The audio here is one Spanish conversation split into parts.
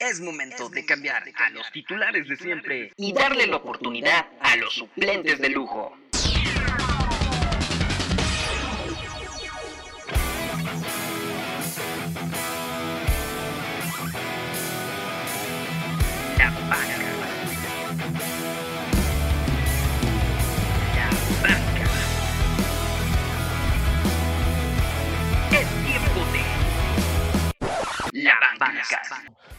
Es momento de cambiar a los titulares de siempre y darle la oportunidad a los suplentes de lujo.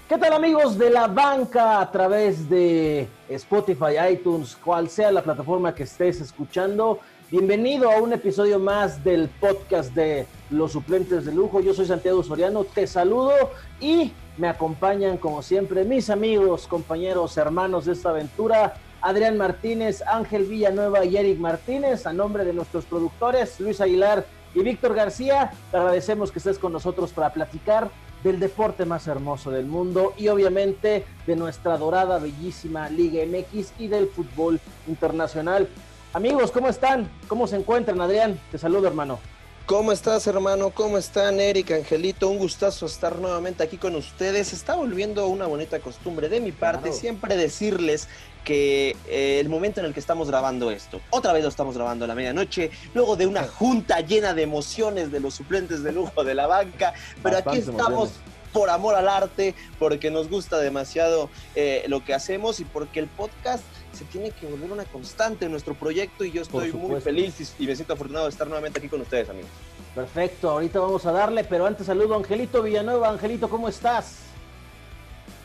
¿Qué tal amigos de la banca a través de Spotify, iTunes, cual sea la plataforma que estés escuchando? Bienvenido a un episodio más del podcast de los suplentes de lujo. Yo soy Santiago Soriano, te saludo y me acompañan como siempre mis amigos, compañeros, hermanos de esta aventura. Adrián Martínez, Ángel Villanueva y Eric Martínez, a nombre de nuestros productores Luis Aguilar y Víctor García, te agradecemos que estés con nosotros para platicar del deporte más hermoso del mundo y obviamente de nuestra dorada, bellísima Liga MX y del fútbol internacional. Amigos, ¿cómo están? ¿Cómo se encuentran, Adrián? Te saludo, hermano. ¿Cómo estás, hermano? ¿Cómo están, Eric, Angelito? Un gustazo estar nuevamente aquí con ustedes. Está volviendo una bonita costumbre de mi parte Claro. siempre decirles que eh, el momento en el que estamos grabando esto, otra vez lo estamos grabando a la medianoche, luego de una junta llena de emociones de los suplentes de lujo de la banca, pero aquí estamos emociones. por amor al arte, porque nos gusta demasiado eh, lo que hacemos y porque el podcast se tiene que volver una constante en nuestro proyecto y yo estoy muy feliz y y me siento afortunado de estar nuevamente aquí con ustedes, amigos. Perfecto, ahorita vamos a darle, pero antes saludo a Angelito Villanueva. Angelito, ¿cómo estás?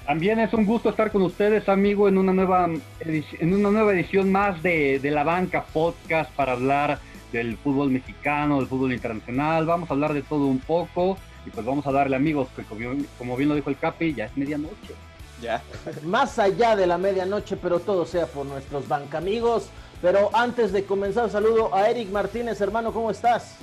También es un gusto estar con ustedes, amigo, en una nueva, en una nueva edición más de, de La Banca Podcast para hablar del fútbol mexicano, del fútbol internacional. Vamos a hablar de todo un poco y pues vamos a darle, amigos, que como bien, como bien lo dijo el Capi, ya es medianoche. Ya. Más allá de la medianoche, pero todo sea por nuestros bancamigos. Pero antes de comenzar, saludo a Eric Martínez, hermano, ¿cómo estás?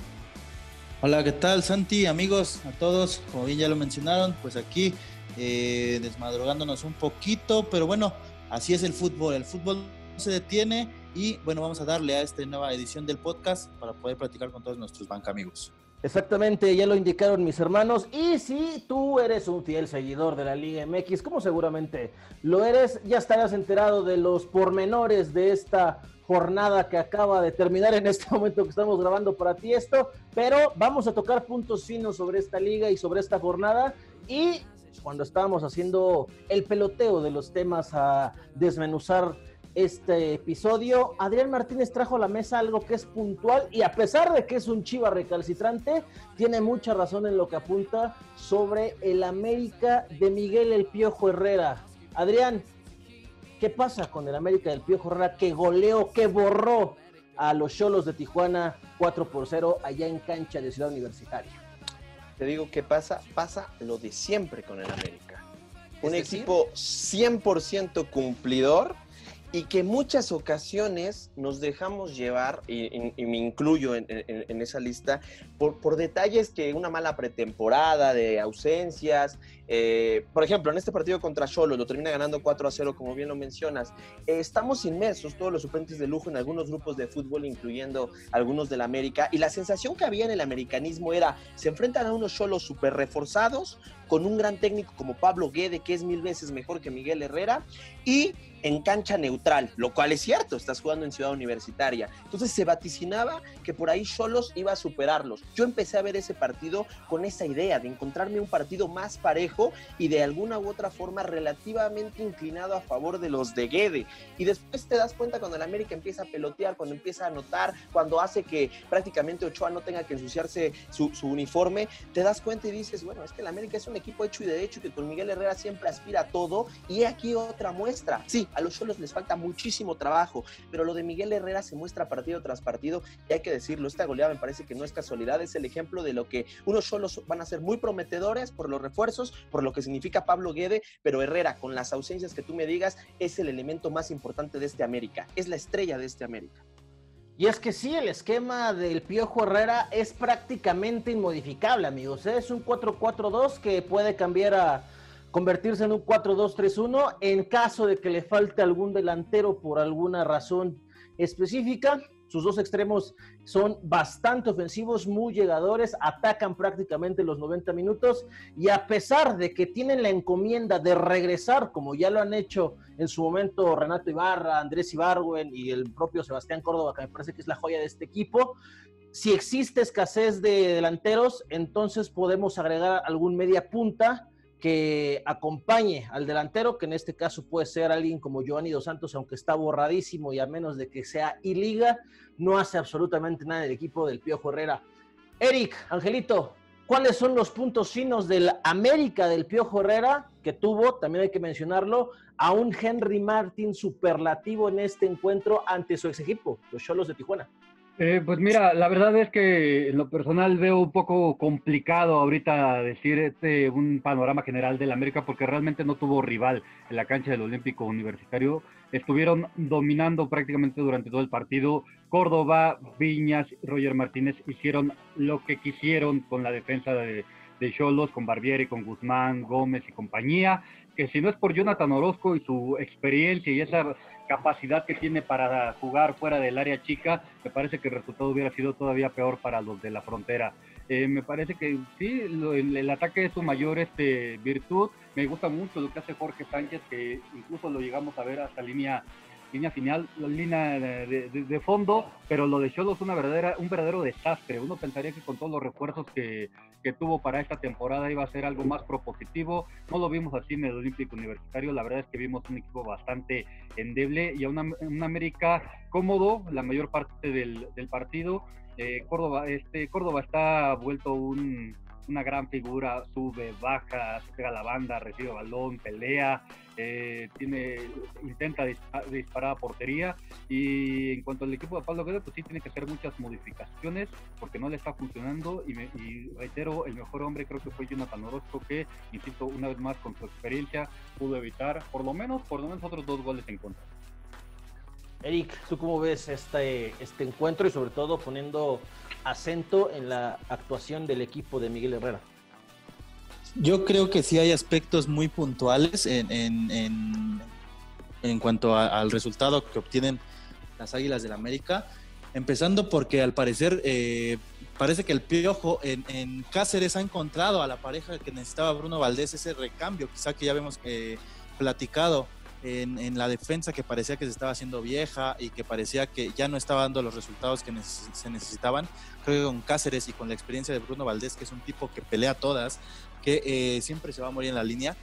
Hola, ¿qué tal Santi? Amigos, a todos, como bien ya lo mencionaron, pues aquí eh, desmadrogándonos un poquito, pero bueno, así es el fútbol, el fútbol no se detiene y bueno, vamos a darle a esta nueva edición del podcast para poder platicar con todos nuestros banca amigos. Exactamente, ya lo indicaron mis hermanos. Y si tú eres un fiel seguidor de la Liga MX, como seguramente lo eres, ya estarás enterado de los pormenores de esta jornada que acaba de terminar en este momento que estamos grabando para ti esto. Pero vamos a tocar puntos finos sobre esta liga y sobre esta jornada. Y cuando estábamos haciendo el peloteo de los temas a desmenuzar este episodio, Adrián Martínez trajo a la mesa algo que es puntual y a pesar de que es un chiva recalcitrante, tiene mucha razón en lo que apunta sobre el América de Miguel El Piojo Herrera. Adrián, ¿qué pasa con el América del Piojo Herrera que goleó, que borró a los Cholos de Tijuana 4 por 0 allá en cancha de Ciudad Universitaria? Te digo que pasa, pasa lo de siempre con el América. Un decir- equipo 100% cumplidor y que muchas ocasiones nos dejamos llevar, y, y- y me incluyo en, en- en esa lista, por, por detalles que una mala pretemporada, de ausencias. eh, por ejemplo, en este partido contra Cholo lo termina ganando 4 a 0, como bien lo mencionas. Eh, estamos inmersos, todos los suplentes de lujo, en algunos grupos de fútbol, incluyendo algunos del América, y la sensación que había en el americanismo era, se enfrentan a unos Cholos súper reforzados, con un gran técnico como Pablo Guede, que es mil veces mejor que Miguel Herrera, y en cancha neutral, lo cual es cierto, estás jugando en Ciudad Universitaria. Entonces se vaticinaba que por ahí Cholos iba a superarlos. Yo empecé a ver ese partido con esa idea de encontrarme un partido más parejo y de alguna u otra forma relativamente inclinado a favor de los de Guede. Y después te das cuenta cuando el América empieza a pelotear, cuando empieza a anotar, cuando hace que prácticamente Ochoa no tenga que ensuciarse su, su uniforme, te das cuenta y dices, bueno, es que el América es un equipo hecho y derecho que con Miguel Herrera siempre aspira a todo. Y aquí otra muestra. Sí, a los Cholos les falta muchísimo trabajo, pero lo de Miguel Herrera se muestra partido tras partido y hay que decirlo, esta goleada me parece que no es casualidad, es el ejemplo de lo que unos Cholos van a ser muy prometedores por los refuerzos, por lo que significa Pablo Guede, pero Herrera, con las ausencias que tú me digas, es el elemento más importante de este América, es la estrella de este América. Y es que sí, el esquema del Piojo Herrera es prácticamente inmodificable, amigos. Es un 4-4-2 que puede cambiar a convertirse en un 4-2-3-1 en caso de que le falte algún delantero por alguna razón específica. sus dos extremos son bastante ofensivos, muy llegadores, atacan prácticamente los 90 minutos y a pesar de que tienen la encomienda de regresar, como ya lo han hecho en su momento Renato Ibarra, Andrés Ibargüen y el propio Sebastián Córdoba, que me parece que es la joya de este equipo, si existe escasez de delanteros, entonces podemos agregar algún media punta que acompañe al delantero, que en este caso puede ser alguien como Giovanni Dos Santos, aunque está borradísimo y a menos de que sea y liga, no hace absolutamente nada el equipo del Piojo Herrera. Eric, Angelito, ¿cuáles son los puntos finos del América del Piojo Herrera, que tuvo, también hay que mencionarlo, a un Henry Martin superlativo en este encuentro ante su ex equipo, los Cholos de Tijuana? Eh, pues mira, la verdad es que en lo personal veo un poco complicado ahorita decir este, un panorama general del América porque realmente no tuvo rival en la cancha del Olímpico Universitario. Estuvieron dominando prácticamente durante todo el partido. Córdoba, Viñas, Roger Martínez hicieron lo que quisieron con la defensa de, de Cholos, con Barbieri, con Guzmán, Gómez y compañía que si no es por Jonathan Orozco y su experiencia y esa capacidad que tiene para jugar fuera del área chica, me parece que el resultado hubiera sido todavía peor para los de la frontera. Eh, me parece que sí, el, ataque es su mayor este, virtud. Me gusta mucho lo que hace Jorge Sánchez, que incluso lo llegamos a ver hasta línea línea final, línea de, de, fondo, pero lo de Cholos una verdadera, un verdadero desastre. Uno pensaría que con todos los refuerzos que, que, tuvo para esta temporada iba a ser algo más propositivo. No lo vimos así en el Olímpico Universitario. La verdad es que vimos un equipo bastante endeble y a una, un América cómodo la mayor parte del, del partido. Eh, Córdoba, este, Córdoba está vuelto un, una gran figura, sube, baja, pega la banda, recibe balón, pelea, eh, tiene, intenta disparar, a portería. Y en cuanto al equipo de Pablo Guedes, pues sí tiene que hacer muchas modificaciones porque no le está funcionando. Y, reitero, el mejor hombre creo que fue Jonathan Orozco que, insisto, una vez más con su experiencia pudo evitar por lo menos, por lo menos otros dos goles en contra. Eric, ¿tú cómo ves este, este encuentro y sobre todo poniendo acento en la actuación del equipo de Miguel Herrera? Yo creo que sí hay aspectos muy puntuales en, en, cuanto al resultado que obtienen las Águilas del América, empezando porque al parecer eh, parece que el Piojo en, Cáceres ha encontrado a la pareja que necesitaba Bruno Valdés, ese recambio quizá que ya hemos eh, platicado en, la defensa que parecía que se estaba haciendo vieja y que parecía que ya no estaba dando los resultados que se necesitaban. Creo que con Cáceres y con la experiencia de Bruno Valdés, que es un tipo que pelea todas, que eh, siempre se va a morir en la línea,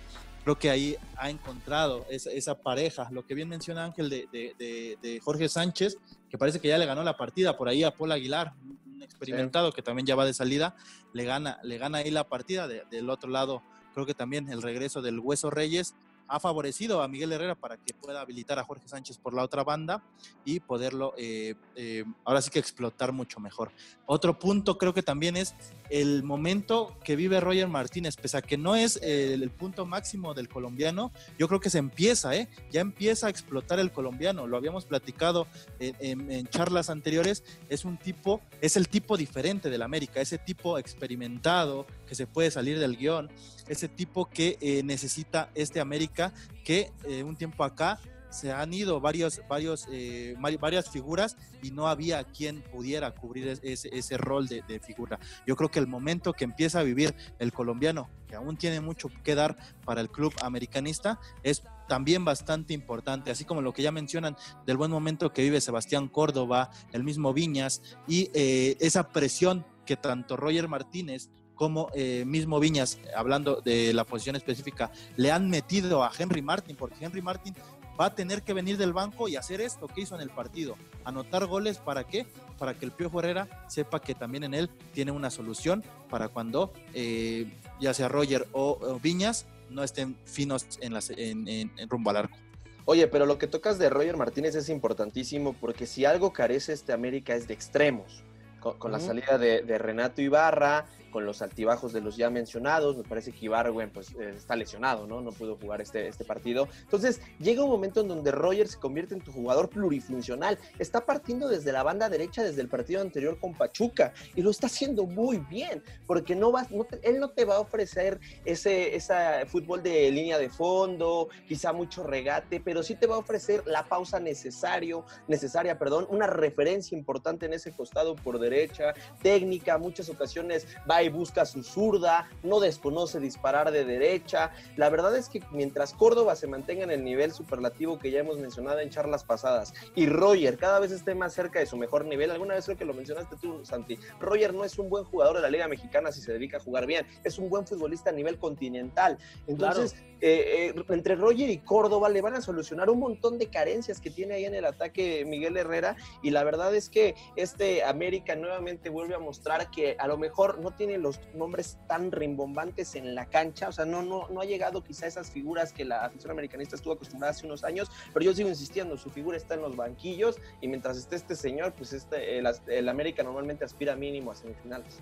creo que ahí ha encontrado esa, pareja. Lo que bien menciona Ángel de, Jorge Sánchez, que parece que ya le ganó la partida por ahí a Paul Aguilar, un experimentado que también ya va de salida, le gana, le gana ahí la partida. del otro lado, creo que también el regreso del Hueso Reyes ha favorecido a Miguel Herrera para que pueda habilitar a Jorge Sánchez por la otra banda y poderlo eh, eh, ahora sí que explotar mucho mejor. Otro punto creo que también es el momento que vive Roger Martínez, pese a que no es el, punto máximo del colombiano, yo creo que se empieza, ¿eh? ya empieza a explotar el colombiano, lo habíamos platicado en, en charlas anteriores, es un tipo, es el tipo diferente del América, ese tipo experimentado que se puede salir del guion, ese tipo que eh, necesita este América, que eh, un tiempo acá se han ido varios, varios, eh, varias figuras y no había quien pudiera cubrir ese, ese rol de, figura. Yo creo que el momento que empieza a vivir el colombiano, que aún tiene mucho que dar para el club americanista, es también bastante importante, así como lo que ya mencionan del buen momento que vive Sebastián Córdoba, el mismo Viñas, y esa presión que tanto Roger Martínez como eh, mismo Viñas, hablando de la posición específica, le han metido a Henry Martin, porque Henry Martin va a tener que venir del banco y hacer esto que hizo en el partido, anotar goles, ¿para qué? Para que el Piojo Herrera sepa que también en él tiene una solución para cuando eh, ya sea Roger o, Viñas no estén finos en, las, en, rumbo al arco. Oye, pero lo que tocas de Roger Martínez es importantísimo porque si algo carece este América es de extremos. Con, la salida de, de, Renato Ibarra con los altibajos de los ya mencionados. Me parece que Ibarwen pues, eh, está lesionado, ¿no? No pudo jugar este, este partido. Entonces, llega un momento en donde Roger se convierte en tu jugador plurifuncional. Está partiendo desde la banda derecha desde el partido anterior con Pachuca y lo está haciendo muy bien, porque no vas, él no te va a ofrecer ese, ese fútbol de línea de fondo, quizá mucho regate, pero sí te va a ofrecer la pausa necesario, necesaria, perdón, una referencia importante en ese costado por derecha, técnica, muchas ocasiones va y busca su zurda, no desconoce disparar de derecha. La verdad es que mientras Córdoba se mantenga en el nivel superlativo que ya hemos mencionado en charlas pasadas y Roger cada vez esté más cerca de su mejor nivel, alguna vez creo que lo mencionaste tú, Santi, Roger no es un buen jugador de la Liga Mexicana si se dedica a jugar bien, es un buen futbolista a nivel continental. Entonces, eh, eh, entre Roger y Córdoba le van a solucionar un montón de carencias que tiene ahí en el ataque Miguel Herrera y la verdad es que este América nuevamente vuelve a mostrar que a lo mejor no tiene los nombres tan rimbombantes en la cancha, o sea, no, no, no ha llegado quizá a esas figuras que la afición americanista estuvo acostumbrada hace unos años, pero yo sigo insistiendo, su figura está en los banquillos y mientras esté este señor, pues este, el, el América normalmente aspira mínimo a semifinales.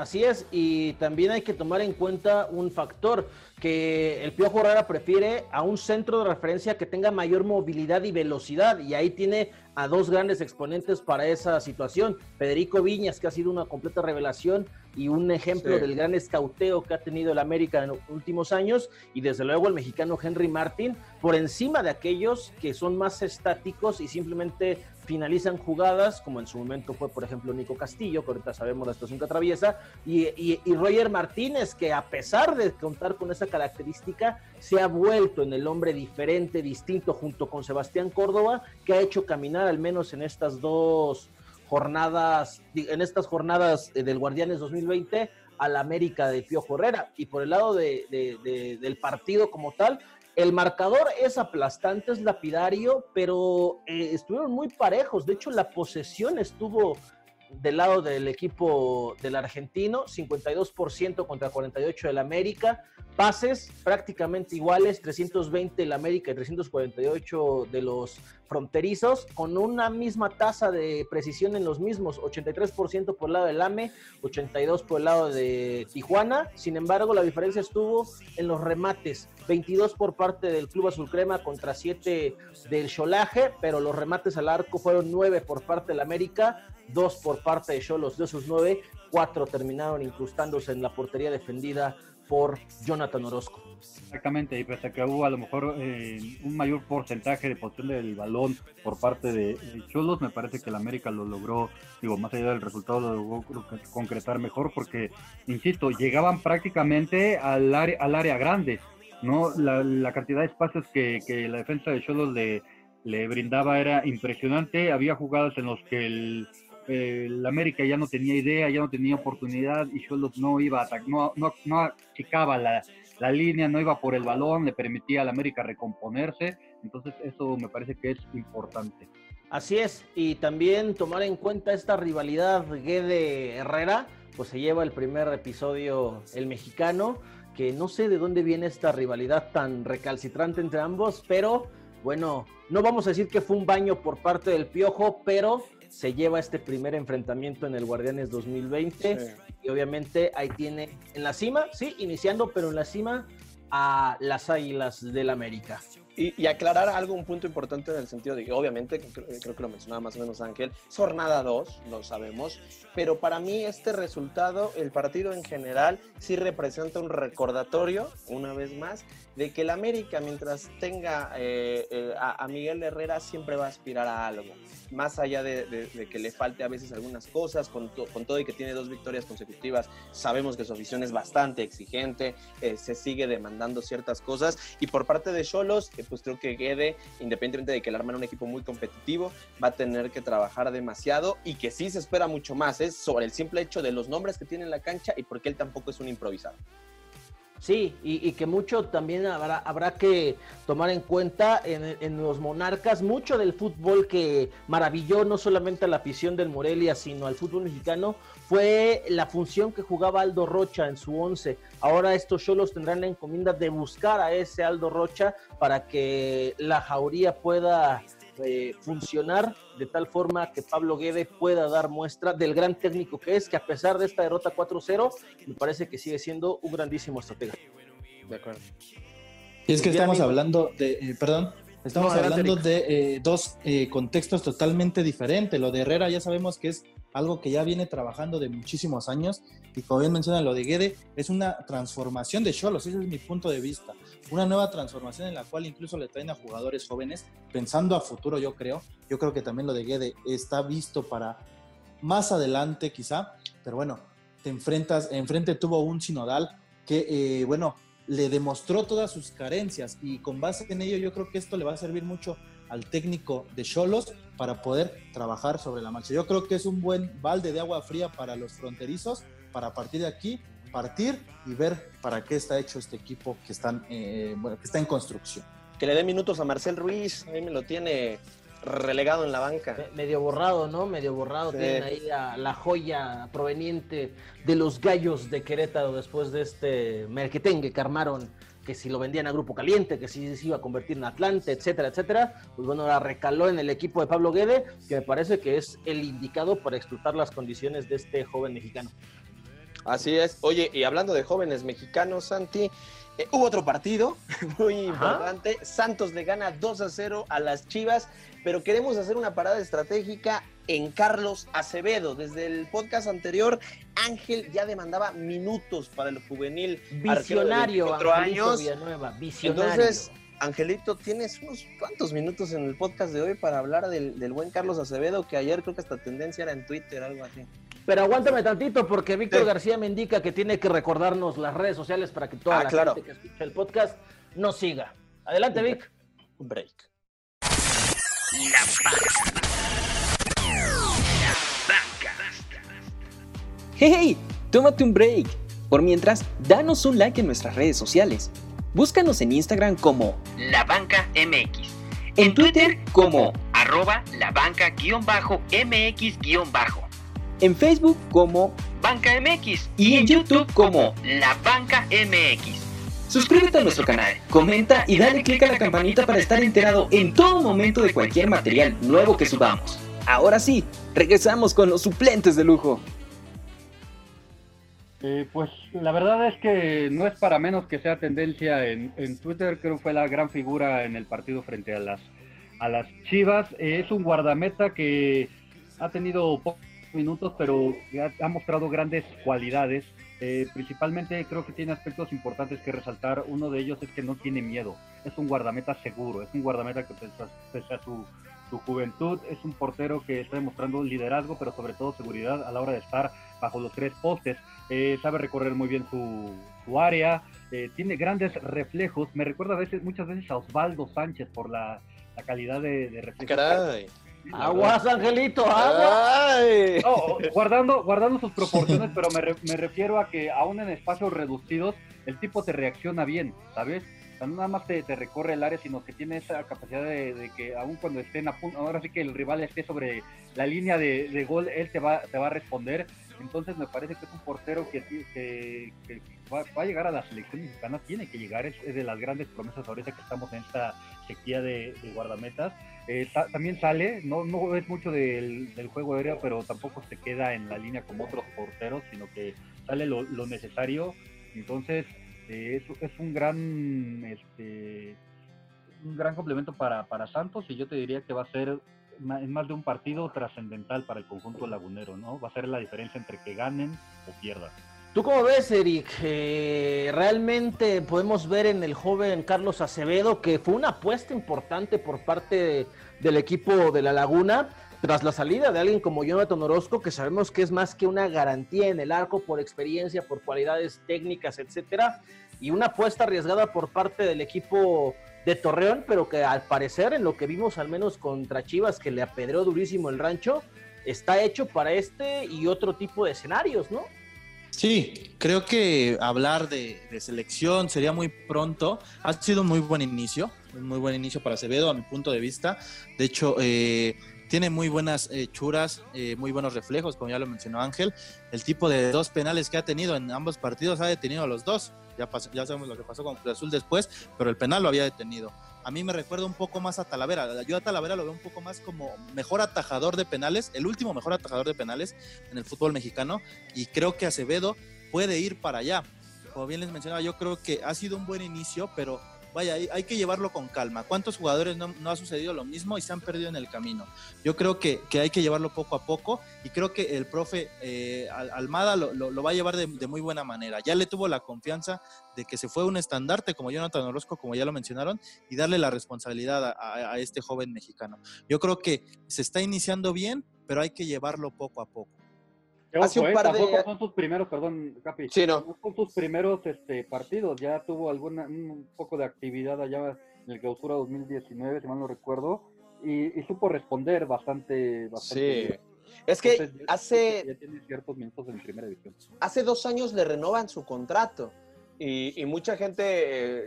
Así es, y también hay que tomar en cuenta un factor que el Piojo Herrera prefiere a un centro de referencia que tenga mayor movilidad y velocidad, y ahí tiene a dos grandes exponentes para esa situación. Federico Viñas, que ha sido una completa revelación y un ejemplo del gran escauteo que ha tenido el América en los últimos años, y desde luego el mexicano Henry Martin, por encima de aquellos que son más estáticos y simplemente finalizan jugadas, como en su momento fue, por ejemplo, Nico Castillo, que ahorita sabemos la situación que atraviesa, y, y, Roger Martínez, que a pesar de contar con esa característica, se ha vuelto en el hombre diferente, distinto, junto con Sebastián Córdoba, que ha hecho caminar al menos en estas dos jornadas, en estas jornadas del Guardianes 2020 al América de Piojo Herrera. Y por el lado de, del partido como tal, el marcador es aplastante, es lapidario, pero eh, estuvieron muy parejos. De hecho, la posesión estuvo del lado del equipo del argentino, 52% contra 48% del América. Pases prácticamente iguales, 320 el América y 348 de los fronterizos, con una misma tasa de precisión en los mismos, 83% por el lado del AME, 82% por el lado de Tijuana. Sin embargo, la diferencia estuvo en los remates, 22 por parte del Club Azul Crema contra 7 del Cholaje, pero los remates al arco fueron 9 por parte del América, 2 por parte de Cholos, de esos 9, 4 terminaron incrustándose en la portería defendida por Jonathan Orozco. Exactamente, y pese a que hubo a lo mejor eh, un mayor porcentaje de posición del balón por parte de, Cholos, me parece que el América lo logró, digo, más allá del resultado, lo logró concretar mejor porque, insisto, llegaban prácticamente al área, al área grande, ¿no? La, cantidad de espacios que, la defensa de Cholos le, le brindaba era impresionante, había jugadas en los que el el América ya no tenía idea, ya no tenía oportunidad y Cholos no iba a no, no, no achicaba la, la, línea, no iba por el balón, le permitía al América recomponerse, entonces eso me parece que es importante. Así es, y también tomar en cuenta esta rivalidad Guede Herrera, pues se lleva el primer episodio el mexicano, que no sé de dónde viene esta rivalidad tan recalcitrante entre ambos, pero bueno, no vamos a decir que fue un baño por parte del Piojo, pero se lleva este primer enfrentamiento en el Guardianes 2020 y obviamente ahí tiene en la cima, sí, iniciando, pero en la cima a las Águilas del América. Y, aclarar algo, un punto importante en el sentido de que obviamente, creo, que lo mencionaba más o menos Ángel, es jornada 2, lo sabemos, pero para mí este resultado, el partido en general, sí representa un recordatorio, una vez más, de que el América, mientras tenga eh, eh, a, Miguel Herrera, siempre va a aspirar a algo. Más allá de, que le falte a veces algunas cosas, con, con, todo y que tiene dos victorias consecutivas, sabemos que su afición es bastante exigente, eh, se sigue demandando ciertas cosas. Y por parte de Cholos, pues creo que Guede, independientemente de que el arma un equipo muy competitivo, va a tener que trabajar demasiado y que sí se espera mucho más. Es sobre el simple hecho de los nombres que tiene en la cancha y porque él tampoco es un improvisado. Sí, y, que mucho también habrá, habrá que tomar en cuenta en, los monarcas, mucho del fútbol que maravilló no solamente a la afición del Morelia, sino al fútbol mexicano, fue la función que jugaba Aldo Rocha en su once. Ahora estos solos tendrán la encomienda de buscar a ese Aldo Rocha para que la jauría pueda eh, funcionar de tal forma que Pablo Guede pueda dar muestra del gran técnico que es, que a pesar de esta derrota 4-0, me parece que sigue siendo un grandísimo estratega. De acuerdo. Y es que estamos hablando de, eh, perdón, estamos hablando de eh, dos contextos totalmente diferentes. Lo de Herrera ya sabemos que es algo que ya viene trabajando de muchísimos años y como bien menciona lo de Guede, es una transformación de Cholos, ese es mi punto de vista. Una nueva transformación en la cual incluso le traen a jugadores jóvenes, pensando a futuro yo creo. Yo creo que también lo de Guede está visto para más adelante quizá, pero bueno, te enfrentas, enfrente tuvo un sinodal que, eh, bueno, le demostró todas sus carencias y con base en ello yo creo que esto le va a servir mucho al técnico de Cholos para poder trabajar sobre la marcha. Yo creo que es un buen balde de agua fría para los fronterizos, para partir de aquí partir y ver para qué está hecho este equipo que, están, eh, bueno, que está en construcción. Que le dé minutos a Marcel Ruiz, a mí me lo tiene relegado en la banca. Medio borrado, ¿no? Medio borrado. Tienen ahí la joya proveniente de los gallos de Querétaro después de este merquetengue que armaron que si lo vendían a Grupo Caliente, que si se iba a convertir en Atlante, etcétera, etcétera, pues bueno, la recaló en el equipo de Pablo Guede, que me parece que es el indicado para explotar las condiciones de este joven mexicano. Así es. Oye, y hablando de jóvenes mexicanos, Santi, eh, hubo otro partido muy importante. Santos le gana 2 a 0 a las Chivas, pero queremos hacer una parada estratégica en Carlos Acevedo. Desde el podcast anterior, Ángel ya demandaba minutos para el juvenil. Visionario, cuatro años. Visionario. Entonces, Angelito, tienes unos cuantos minutos en el podcast de hoy para hablar del, buen Carlos Acevedo, que ayer creo que esta tendencia era en Twitter, algo así. Pero aguántame tantito porque Víctor García me indica que tiene que recordarnos las redes sociales para que toda ah, la gente que escucha el podcast nos siga. Adelante, Vic. Un break. Hey, tómate un break. Por mientras, danos un like en nuestras redes sociales. Búscanos en Instagram como La Banca MX. En Twitter como arroba la banca-mx- en Facebook como Banca MX y en YouTube como La Banca MX. Suscríbete a nuestro canal, comenta y dale click a la campanita para estar enterado en todo momento de cualquier material nuevo que subamos. Ahora sí, regresamos con los suplentes de lujo. Eh, pues la verdad es que no es para menos que sea tendencia en, Twitter, creo que fue la gran figura en el partido frente a las, a las Chivas. Eh, es un guardameta que ha tenido minutos, pero ha mostrado grandes cualidades. Eh, principalmente creo que tiene aspectos importantes que resaltar. Uno de ellos es que no tiene miedo. Es un guardameta seguro. Es un guardameta que pese a, su, juventud es un portero que está demostrando liderazgo, pero sobre todo seguridad a la hora de estar bajo los tres postes. Eh, sabe recorrer muy bien su, área. Eh, tiene grandes reflejos. Me recuerda a veces, muchas veces a Osvaldo Sánchez por la, calidad de, de reflejos. Aguas, Angelito, aguas. guardando, guardando sus proporciones, pero me, me, refiero a que aún en espacios reducidos, el tipo te reacciona bien, ¿sabes? O sea, no nada más te, recorre el área, sino que tiene esa capacidad de, que aún cuando estén a punto, ahora sí que el rival esté sobre la línea de, gol, él te va, te va a responder. Entonces me parece que es un portero que, que, va, a llegar a la selección mexicana, tiene que llegar, es, de las grandes promesas ahorita que estamos en esta sequía de, guardametas. Eh, también sale, no, no es mucho del, juego aéreo, pero tampoco se queda en la línea como otros porteros, sino que sale lo, necesario. Entonces, eh, es, es, un gran este, un gran complemento para, para Santos y yo te diría que va a ser en más de un partido trascendental para el conjunto lagunero, ¿no? Va a ser la diferencia entre que ganen o pierdan. ¿Tú cómo ves, Eric? Eh, realmente podemos ver en el joven Carlos Acevedo que fue una apuesta importante por parte del equipo de La Laguna tras la salida de alguien como Jonathan Orozco, que sabemos que es más que una garantía en el arco por experiencia, por cualidades técnicas, etcétera, y una apuesta arriesgada por parte del equipo de Torreón, pero que al parecer, en lo que vimos al menos contra Chivas, que le apedreó durísimo el rancho, está hecho para este y otro tipo de escenarios, ¿no? Sí, creo que hablar de, selección sería muy pronto. Ha sido un muy buen inicio, un muy buen inicio para Acevedo a mi punto de vista. De hecho, eh, tiene muy buenas churas, muy buenos reflejos, como ya lo mencionó Ángel. El tipo de dos penales que ha tenido en ambos partidos ha detenido a los dos. Ya, ya sabemos lo que pasó con Cruz Azul después, pero el penal lo había detenido a mí me recuerda un poco más a Talavera. Yo a Talavera lo veo un poco más como mejor atajador de penales, el último mejor atajador de penales en el fútbol mexicano, y creo que Acevedo puede ir para allá. Como bien les mencionaba, yo creo que ha sido un buen inicio, pero vaya, hay, que llevarlo con calma. ¿Cuántos jugadores no, ha sucedido lo mismo y se han perdido en el camino? Yo creo que, hay que llevarlo poco a poco y creo que el profe eh, Almada lo, va a llevar de, muy buena manera. Ya le tuvo la confianza de que se fue un estandarte como Jonathan Orozco, como ya lo mencionaron, y darle la responsabilidad a, a este joven mexicano. Yo creo que se está iniciando bien, pero hay que llevarlo poco a poco. Hace un eh, par de... son sus primeros, perdón, Capi. Sí, no. Son sus primeros este, partidos. Ya tuvo alguna, un poco de actividad allá en el clausura 2019, si mal no recuerdo, y, supo responder bastante, bastante sí. Es que hace. Ya tiene ciertos minutos en primera división. Hace dos años le renovan su contrato. Y, mucha gente,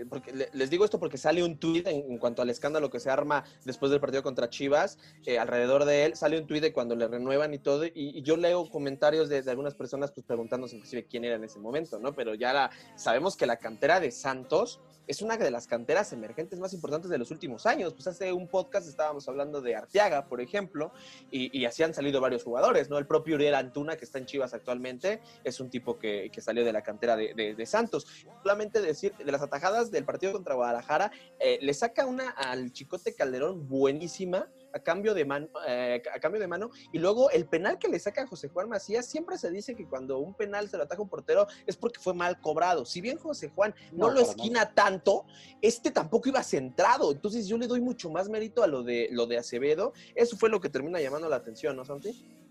eh, porque les digo esto porque sale un tuit en, cuanto al escándalo que se arma después del partido contra Chivas, eh, alrededor de él, sale un tuit de cuando le renuevan y todo, y, yo leo comentarios de, algunas personas pues preguntándose inclusive quién era en ese momento, ¿no? Pero ya sabemos que la cantera de Santos es una de las canteras emergentes más importantes de los últimos años. Pues hace un podcast estábamos hablando de Arteaga, por ejemplo, y, así han salido varios jugadores, ¿no? El propio Uriel Antuna, que está en Chivas actualmente, es un tipo que, salió de la cantera de, Santos. Solamente decir, de las atajadas del partido contra Guadalajara, eh, le saca una al Chicote Calderón buenísima, a cambio de mano, eh, a cambio de mano. Y luego el penal que le saca a José Juan Macías, siempre se dice que cuando un penal se lo ataca un portero es porque fue mal cobrado. Si bien José Juan no, lo esquina tanto, este tampoco iba centrado. Entonces yo le doy mucho más mérito a lo de lo de Acevedo. Eso fue lo que termina llamando la atención, ¿no, Santi?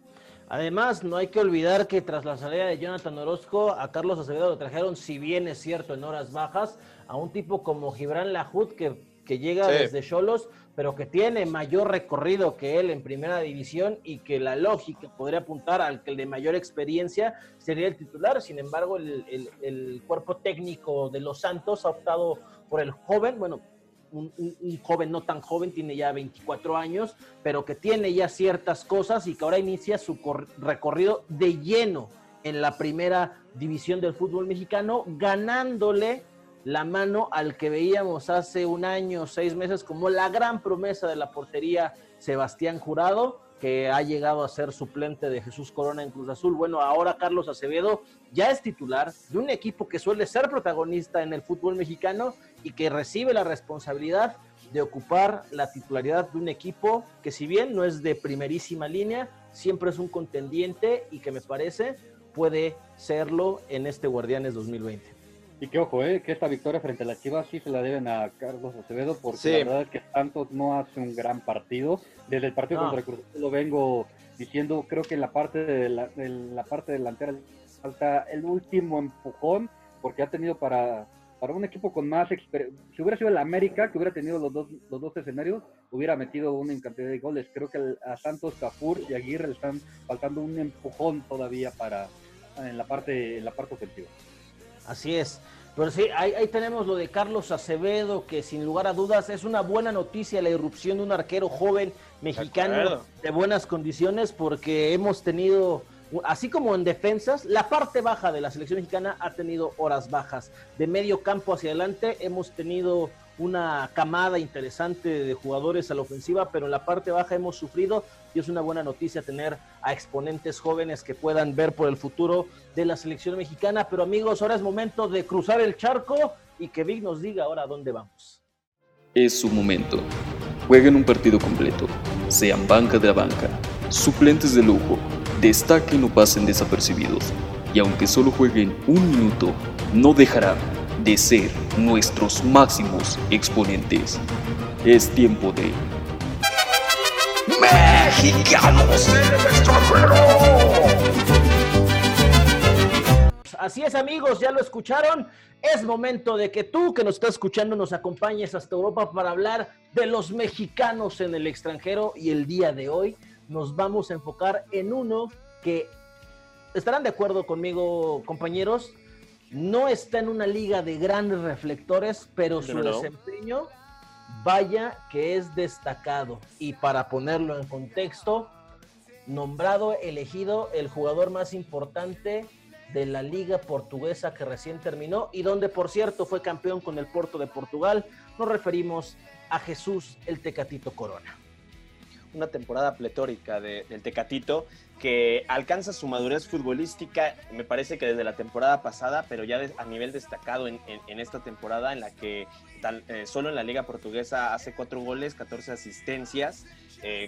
Además, no hay que olvidar que tras la salida de Jonathan Orozco, a Carlos Acevedo lo trajeron, si bien es cierto, en horas bajas, a un tipo como Gibran Lajud que, que llega desde Cholos pero que tiene mayor recorrido que él en primera división y que la lógica podría apuntar al que el de mayor experiencia sería el titular. Sin embargo, el, cuerpo técnico de los Santos ha optado por el joven, bueno, un, joven no tan joven, tiene ya 24 años, pero que tiene ya ciertas cosas y que ahora inicia su recorrido de lleno en la primera división del fútbol mexicano, ganándole la mano al que veíamos hace un año, seis meses, como la gran promesa de la portería Sebastián Jurado, que ha llegado a ser suplente de Jesús Corona en Cruz Azul. Bueno, ahora Carlos Acevedo ya es titular de un equipo que suele ser protagonista en el fútbol mexicano y que recibe la responsabilidad de ocupar la titularidad de un equipo que si bien no es de primerísima línea, siempre es un contendiente y que me parece puede serlo en este Guardianes 2020. Y que ojo, eh, que esta victoria frente a la Chivas sí se la deben a Carlos Acevedo, porque la verdad es que Santos no hace un gran partido. Desde el partido contra Cruz lo vengo diciendo, creo que en la parte de la, la parte delantera falta el último empujón, porque ha tenido para, para un equipo con más experiencia. Si hubiera sido el América, que hubiera tenido los dos, los dos escenarios, hubiera metido una cantidad de goles. Creo que a Santos, Cafur y Aguirre le están faltando un empujón todavía para en la parte, en la parte ofensiva. Así es. Pero sí, ahí, tenemos lo de Carlos Acevedo, que sin lugar a dudas es una buena noticia la irrupción de un arquero joven mexicano de buenas condiciones, porque hemos tenido, así como en defensas, la parte baja de la selección mexicana ha tenido horas bajas. De medio campo hacia adelante hemos tenido una camada interesante de jugadores a la ofensiva, pero en la parte baja hemos sufrido y es una buena noticia tener a exponentes jóvenes que puedan ver por el futuro de la selección mexicana. Pero amigos, ahora es momento de cruzar el charco y que Vic nos diga ahora dónde vamos. Es su momento. Jueguen un partido completo. Sean banca de la banca, suplentes de lujo, destaquen o pasen desapercibidos. Y aunque solo jueguen un minuto, no dejarán de ser nuestros máximos exponentes. Es tiempo de Mexicanos en el extranjero. Así es amigos, ya lo escucharon. Es momento de que tú que nos estás escuchando nos acompañes hasta Europa para hablar de los mexicanos en el extranjero y el día de hoy nos vamos a enfocar en uno que estarán de acuerdo conmigo compañeros, no está en una liga de grandes reflectores, pero su desempeño vaya que es destacado. Y para ponerlo en contexto, nombrado, elegido el jugador más importante de la liga portuguesa que recién terminó y donde por cierto fue campeón con el Porto de Portugal. Nos referimos a Jesús el Tecatito Corona. Una temporada pletórica del Tecatito que alcanza su madurez futbolística, me parece que desde la temporada pasada, pero ya a nivel destacado en, esta temporada en la que eh, solo en la liga portuguesa hace cuatro goles, 14 asistencias,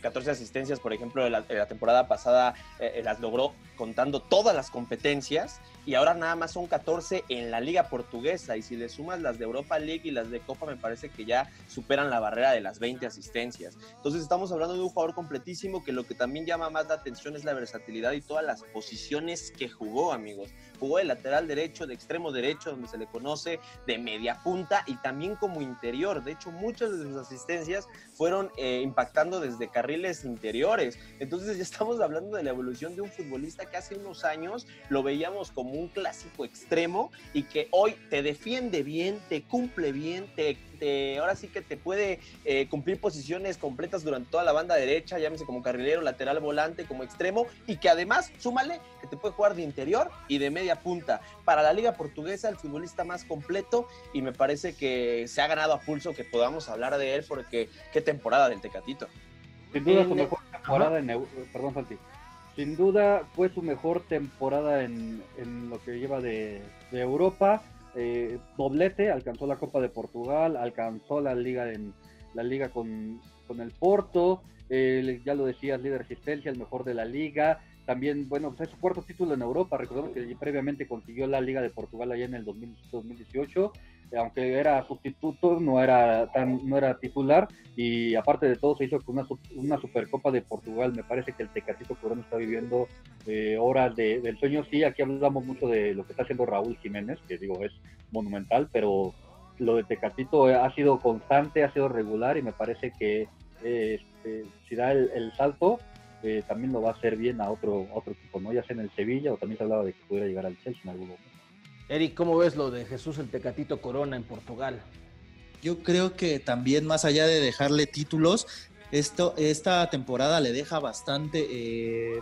14 eh, asistencias, por ejemplo, de la, temporada pasada eh, las logró contando todas las competencias y ahora nada más son 14 en la liga portuguesa y si le sumas las de Europa League y las de Copa me parece que ya superan la barrera de las 20 asistencias. Entonces estamos hablando de un jugador completísimo que lo que también llama más la atención es la versatilidad y todas las posiciones que jugó, amigos. Jugó de lateral derecho, de extremo derecho, donde se le conoce, de media punta y también como interior. De hecho, muchas de sus asistencias fueron eh, impactando desde carriles interiores. Entonces ya estamos hablando de la evolución de un futbolista que hace unos años lo veíamos como un clásico extremo y que hoy te defiende bien, te cumple bien, te, ahora sí que te puede eh, cumplir posiciones completas durante toda la banda derecha, llámese como carrilero, lateral, volante, como extremo y que además, súmale, que te puede jugar de interior y de media punta. Para la liga portuguesa, el futbolista más completo y me parece que se ha ganado a pulso que podamos hablar de él porque qué temporada del Tecatito. Sin duda su mejor temporada en Perdón, Santi. Sin duda fue su mejor temporada en, lo que lleva de, Europa. Eh, doblete, alcanzó la Copa de Portugal, alcanzó la liga en la liga con, el Porto, ya lo decías, líder asistencia, el mejor de la liga. También, bueno, pues es su cuarto título en Europa. Recordemos que previamente consiguió la Liga de Portugal allá en el 2018 aunque era sustituto, no era tan, no era titular y aparte de todo se hizo con una, Supercopa de Portugal. Me parece que el Tecatito Corona está viviendo eh, horas de, del sueño. Sí, aquí hablamos mucho de lo que está haciendo Raúl Jiménez, que digo es monumental, pero lo de Tecatito ha sido constante, ha sido regular y me parece que eh, este, si da el, salto, eh, también lo va a hacer bien a otro, otro equipo, ¿no? ya sea en el Sevilla o también se hablaba de que pudiera llegar al Chelsea en algún momento. Eric, ¿cómo ves lo de Jesús el Tecatito Corona en Portugal? Yo creo que también más allá de dejarle títulos, esto, esta temporada le deja bastante eh,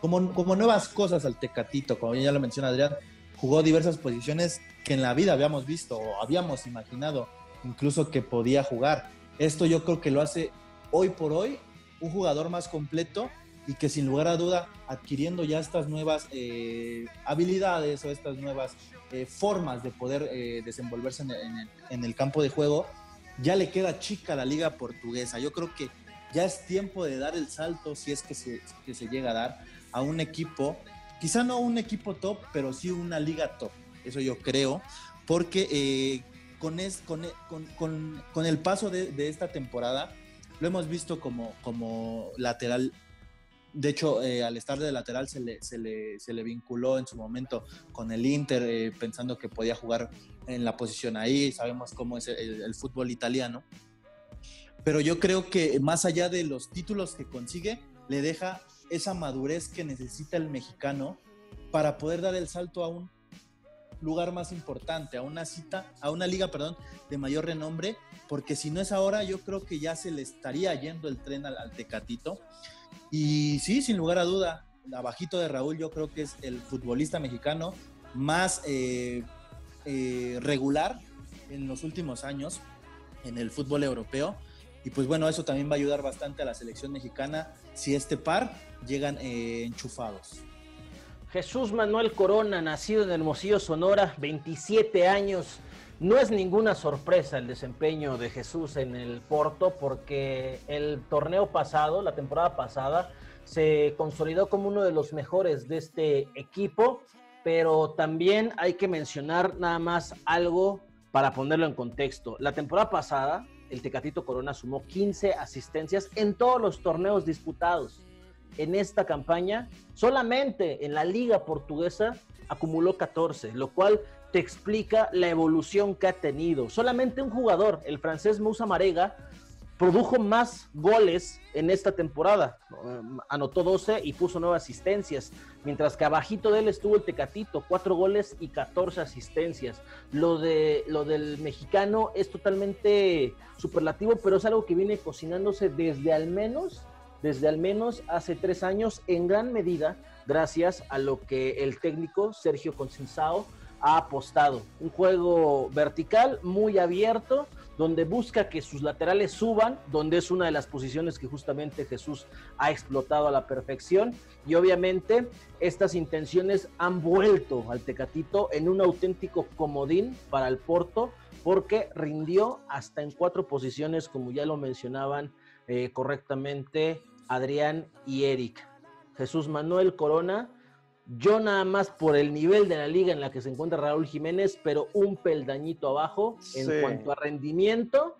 como, como nuevas cosas al Tecatito, como ya lo menciona Adrián, jugó diversas posiciones que en la vida habíamos visto o habíamos imaginado incluso que podía jugar. Esto yo creo que lo hace hoy por hoy un jugador más completo y que sin lugar a duda, adquiriendo ya estas nuevas eh, habilidades o estas nuevas eh, formas de poder eh, desenvolverse en el, campo de juego, ya le queda chica la liga portuguesa. Yo creo que ya es tiempo de dar el salto, si es que se, que se llega a dar, a un equipo, quizá no un equipo top, pero sí una liga top. Eso yo creo, porque con, es, con, con, con, el paso de, de esta temporada, lo hemos visto como, como lateral de hecho, eh, al estar de lateral se le, se, le, se le, vinculó en su momento con el Inter, eh, pensando que podía jugar en la posición ahí. Sabemos cómo es el, fútbol italiano. Pero yo creo que más allá de los títulos que consigue, le deja esa madurez que necesita el mexicano para poder dar el salto a un lugar más importante, a una cita, a una liga, perdón, de mayor renombre, porque si no es ahora, yo creo que ya se le estaría yendo el tren al, al Tecatito y sí, sin lugar a duda, abajito de Raúl yo creo que es el futbolista mexicano más eh, eh, regular en los últimos años en el fútbol europeo. Y pues bueno, eso también va a ayudar bastante a la selección mexicana si este par llegan eh, enchufados. Jesús Manuel Corona, nacido en Hermosillo, Sonora, 27 años. No es ninguna sorpresa el desempeño de Jesús en el Porto porque el torneo pasado, la temporada pasada, se consolidó como uno de los mejores de este equipo, pero también hay que mencionar nada más algo para ponerlo en contexto. La temporada pasada, el Tecatito Corona sumó 15 asistencias en todos los torneos disputados. En esta campaña, solamente en la liga portuguesa acumuló 14, lo cual te explica la evolución que ha tenido. Solamente un jugador, el francés Moussa Marega, produjo más goles en esta temporada. Anotó 12 y puso nueve asistencias, mientras que abajito de él estuvo el Tecatito, cuatro goles y 14 asistencias. Lo, de, lo del mexicano es totalmente superlativo, pero es algo que viene cocinándose desde al menos, desde al menos hace tres años, en gran medida gracias a lo que el técnico Sergio Consensao ha apostado. Un juego vertical, muy abierto, donde busca que sus laterales suban, donde es una de las posiciones que justamente Jesús ha explotado a la perfección. Y obviamente estas intenciones han vuelto al Tecatito en un auténtico comodín para el Porto, porque rindió hasta en cuatro posiciones, como ya lo mencionaban eh, correctamente Adrián y Eric. Jesús Manuel Corona yo nada más por el nivel de la liga en la que se encuentra Raúl Jiménez, pero un peldañito abajo en cuanto a rendimiento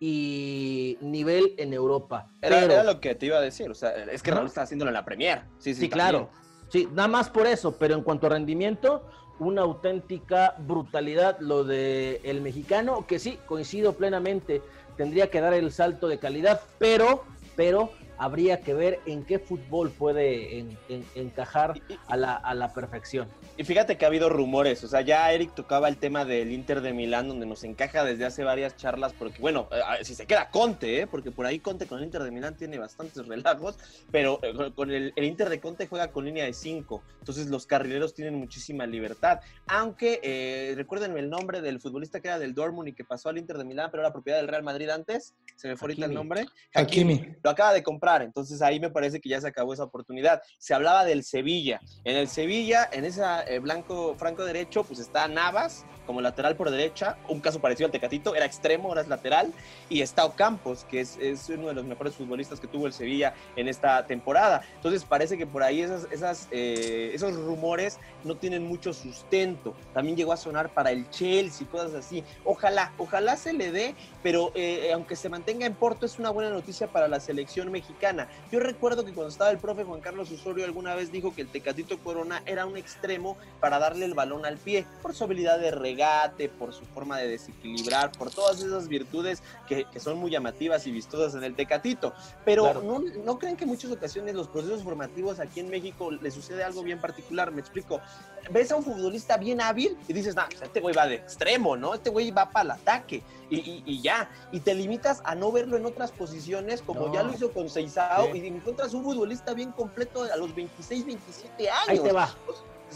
y nivel en Europa. Era, lo que te iba a decir, o sea, es que Raúl está haciéndolo en la Premier. Sí, sí, claro. Sí, nada más por eso, pero en cuanto a rendimiento, una auténtica brutalidad lo de el mexicano, que sí, coincido plenamente, tendría que dar el salto de calidad, pero, pero habría que ver en qué fútbol puede encajar a la, a la perfección. Y fíjate que ha habido rumores, o sea, ya Eric tocaba el tema del Inter de Milán, donde nos encaja desde hace varias charlas, porque bueno, eh, si se queda Conte, ¿eh? porque por ahí Conte con el Inter de Milán tiene bastantes relajos, pero eh, con el, Inter de Conte juega con línea de 5, entonces los carrileros tienen muchísima libertad, aunque eh, recuerden el nombre del futbolista que era del Dortmund y que pasó al Inter de Milán, pero era propiedad del Real Madrid antes, se me fue ahorita el nombre, Hakimi. lo acaba de comprar, entonces ahí me parece que ya se acabó esa oportunidad. Se hablaba del Sevilla, en el Sevilla, en esa eh, blanco franco derecho, pues está Navas como lateral por derecha, un caso parecido al Tecatito, era extremo, ahora es lateral, y está Ocampos, que es, uno de los mejores futbolistas que tuvo el Sevilla en esta temporada. Entonces parece que por ahí esas, esas, eh, esos rumores no tienen mucho sustento. También llegó a sonar para el Chelsea, cosas así. Ojalá, ojalá se le dé, pero eh, aunque se mantenga en Porto es una buena noticia para la selección mexicana. Yo recuerdo que cuando estaba el profe Juan Carlos Osorio alguna vez dijo que el Tecatito Corona era un extremo para darle el balón al pie por su habilidad de regate, por su forma de desequilibrar, por todas esas virtudes que, son muy llamativas y vistosas en el Tecatito. Pero no, no creen que en muchas ocasiones los procesos formativos aquí en México le sucede algo bien particular. Me explico. Ves a un futbolista bien hábil y dices, nah, pues, este güey va de extremo, ¿no? Este güey va para el ataque y, ya. Y te limitas a no verlo en otras posiciones, como ya lo hizo con Seizao, y encuentras un futbolista bien completo a los 26, 27 años. Ahí te va.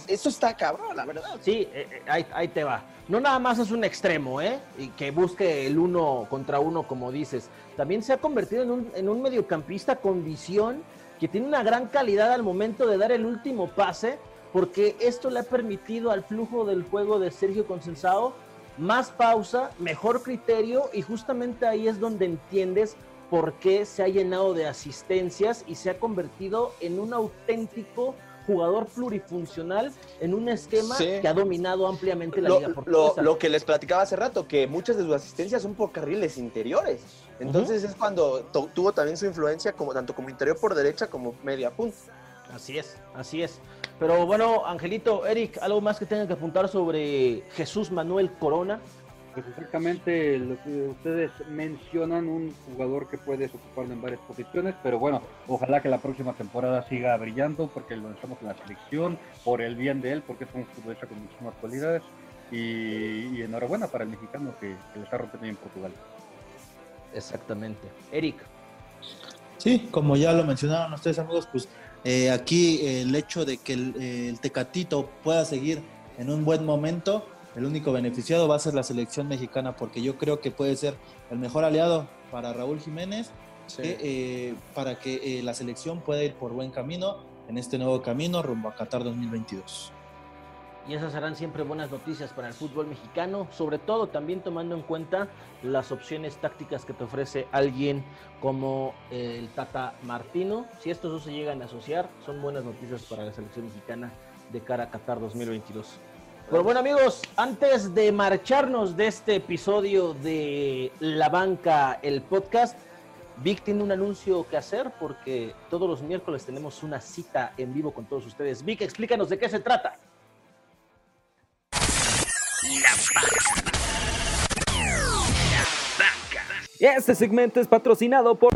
Eso está cabrón, la verdad. Sí, eh, eh, ahí, te va. No nada más es un extremo, ¿eh? Y que busque el uno contra uno, como dices. También se ha convertido en un, en un mediocampista con visión que tiene una gran calidad al momento de dar el último pase, porque esto le ha permitido al flujo del juego de Sergio Consensado más pausa, mejor criterio y justamente ahí es donde entiendes por qué se ha llenado de asistencias y se ha convertido en un auténtico jugador plurifuncional en un esquema que ha dominado ampliamente la liga portuguesa. Lo, que les platicaba hace rato, que muchas de sus asistencias son por carriles interiores. Entonces es cuando tuvo también su influencia como tanto como interior por derecha como media punta. Así es, así es. Pero bueno, Angelito, Eric, ¿algo más que tengan que apuntar sobre Jesús Manuel Corona? Pues exactamente lo que ustedes mencionan, un jugador que puede ocuparlo en varias posiciones, pero bueno, ojalá que la próxima temporada siga brillando porque lo estamos en la selección, por el bien de él, porque es un futbolista con muchísimas cualidades y, enhorabuena para el mexicano que, le está rompiendo en Portugal. Exactamente. Eric. Sí, como ya lo mencionaron ustedes amigos, pues eh, aquí el hecho de que el, Tecatito pueda seguir en un buen momento, el único beneficiado va a ser la selección mexicana, porque yo creo que puede ser el mejor aliado para Raúl Jiménez, eh, para que eh, la selección pueda ir por buen camino en este nuevo camino rumbo a Qatar 2022 y esas serán siempre buenas noticias para el fútbol mexicano, sobre todo también tomando en cuenta las opciones tácticas que te ofrece alguien como el Tata Martino. Si estos dos se llegan a asociar, son buenas noticias para la selección mexicana de cara a Qatar 2022. Pero bueno amigos, antes de marcharnos de este episodio de La Banca, el podcast, Vic tiene un anuncio que hacer porque todos los miércoles tenemos una cita en vivo con todos ustedes. Vic, explícanos de qué se trata. La banca. La banca. Este segmento es patrocinado por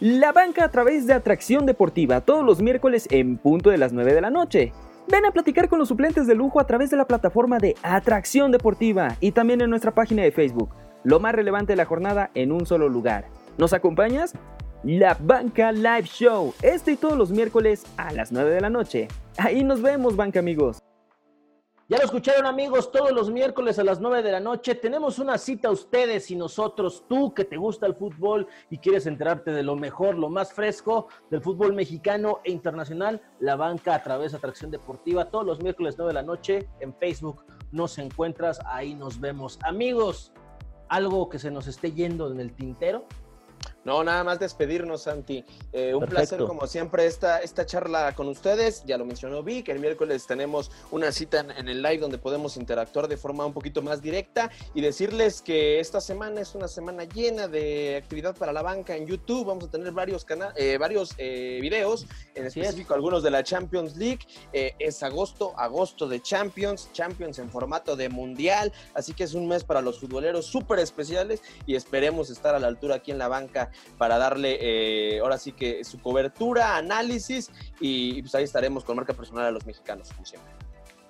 La Banca a través de Atracción Deportiva todos los miércoles en punto de las 9 de la noche. Ven a platicar con los suplentes de lujo a través de la plataforma de Atracción Deportiva y también en nuestra página de Facebook. Lo más relevante de la jornada en un solo lugar. ¿Nos acompañas? La Banca Live Show, este y todos los miércoles a las 9 de la noche. Ahí nos vemos, banca amigos. Ya lo escucharon amigos, todos los miércoles a las 9 de la noche tenemos una cita ustedes y nosotros, tú que te gusta el fútbol y quieres enterarte de lo mejor, lo más fresco del fútbol mexicano e internacional, la banca a través de Atracción Deportiva, todos los miércoles 9 de la noche en Facebook nos encuentras, ahí nos vemos. Amigos, algo que se nos esté yendo en el tintero. No, nada más despedirnos, Santi. Eh, un placer, como siempre, esta, esta charla con ustedes. Ya lo mencionó Vic, el miércoles tenemos una cita en, el live donde podemos interactuar de forma un poquito más directa y decirles que esta semana es una semana llena de actividad para la banca en YouTube. Vamos a tener varios, eh, varios eh, videos, en específico algunos de la Champions League. es agosto, agosto de Champions, Champions en formato de mundial. Así que es un mes para los futboleros súper especiales y esperemos estar a la altura aquí en la banca para darle eh, ahora sí que su cobertura, análisis y, pues ahí estaremos con marca personal a los mexicanos, como siempre.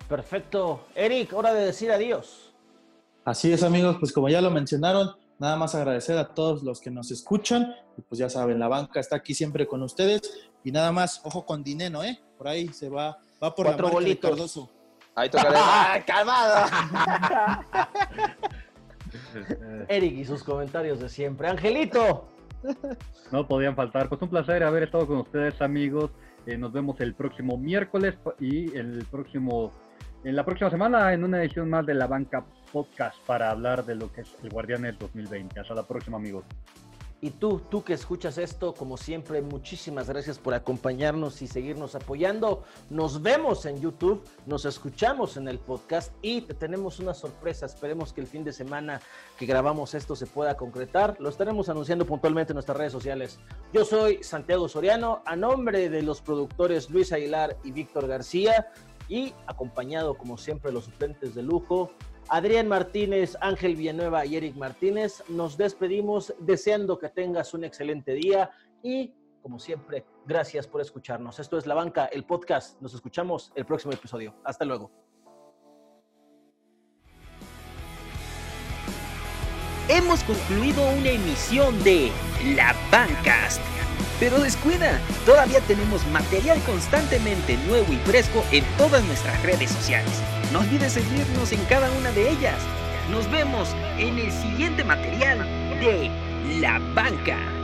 Perfecto. Eric, hora de decir adiós. Así es, amigos, pues como ya lo mencionaron, nada más agradecer a todos los que nos escuchan. Y pues ya saben, la banca está aquí siempre con ustedes. Y nada más, ojo con dinero, ¿eh? Por ahí se va, va por Cuatro la bolitos. Ahí tocaré. ¡Ah, calmado! Eric y sus comentarios de siempre. Angelito. No podían faltar. Pues un placer haber estado con ustedes, amigos. Eh, nos vemos el próximo miércoles y el próximo, en la próxima semana en una edición más de la Banca Podcast para hablar de lo que es el Guardianes 2020. Hasta la próxima, amigos. Y tú, tú que escuchas esto, como siempre, muchísimas gracias por acompañarnos y seguirnos apoyando. Nos vemos en YouTube, nos escuchamos en el podcast y tenemos una sorpresa. Esperemos que el fin de semana que grabamos esto se pueda concretar. Lo estaremos anunciando puntualmente en nuestras redes sociales. Yo soy Santiago Soriano, a nombre de los productores Luis Aguilar y Víctor García y acompañado como siempre los suplentes de lujo Adrián Martínez, Ángel Villanueva y Eric Martínez, nos despedimos deseando que tengas un excelente día y, como siempre, gracias por escucharnos. Esto es La Banca, el podcast. Nos escuchamos el próximo episodio. Hasta luego. Hemos concluido una emisión de La Bancast. Pero descuida, todavía tenemos material constantemente nuevo y fresco en todas nuestras redes sociales. No olvides seguirnos en cada una de ellas. Nos vemos en el siguiente material de La Banca.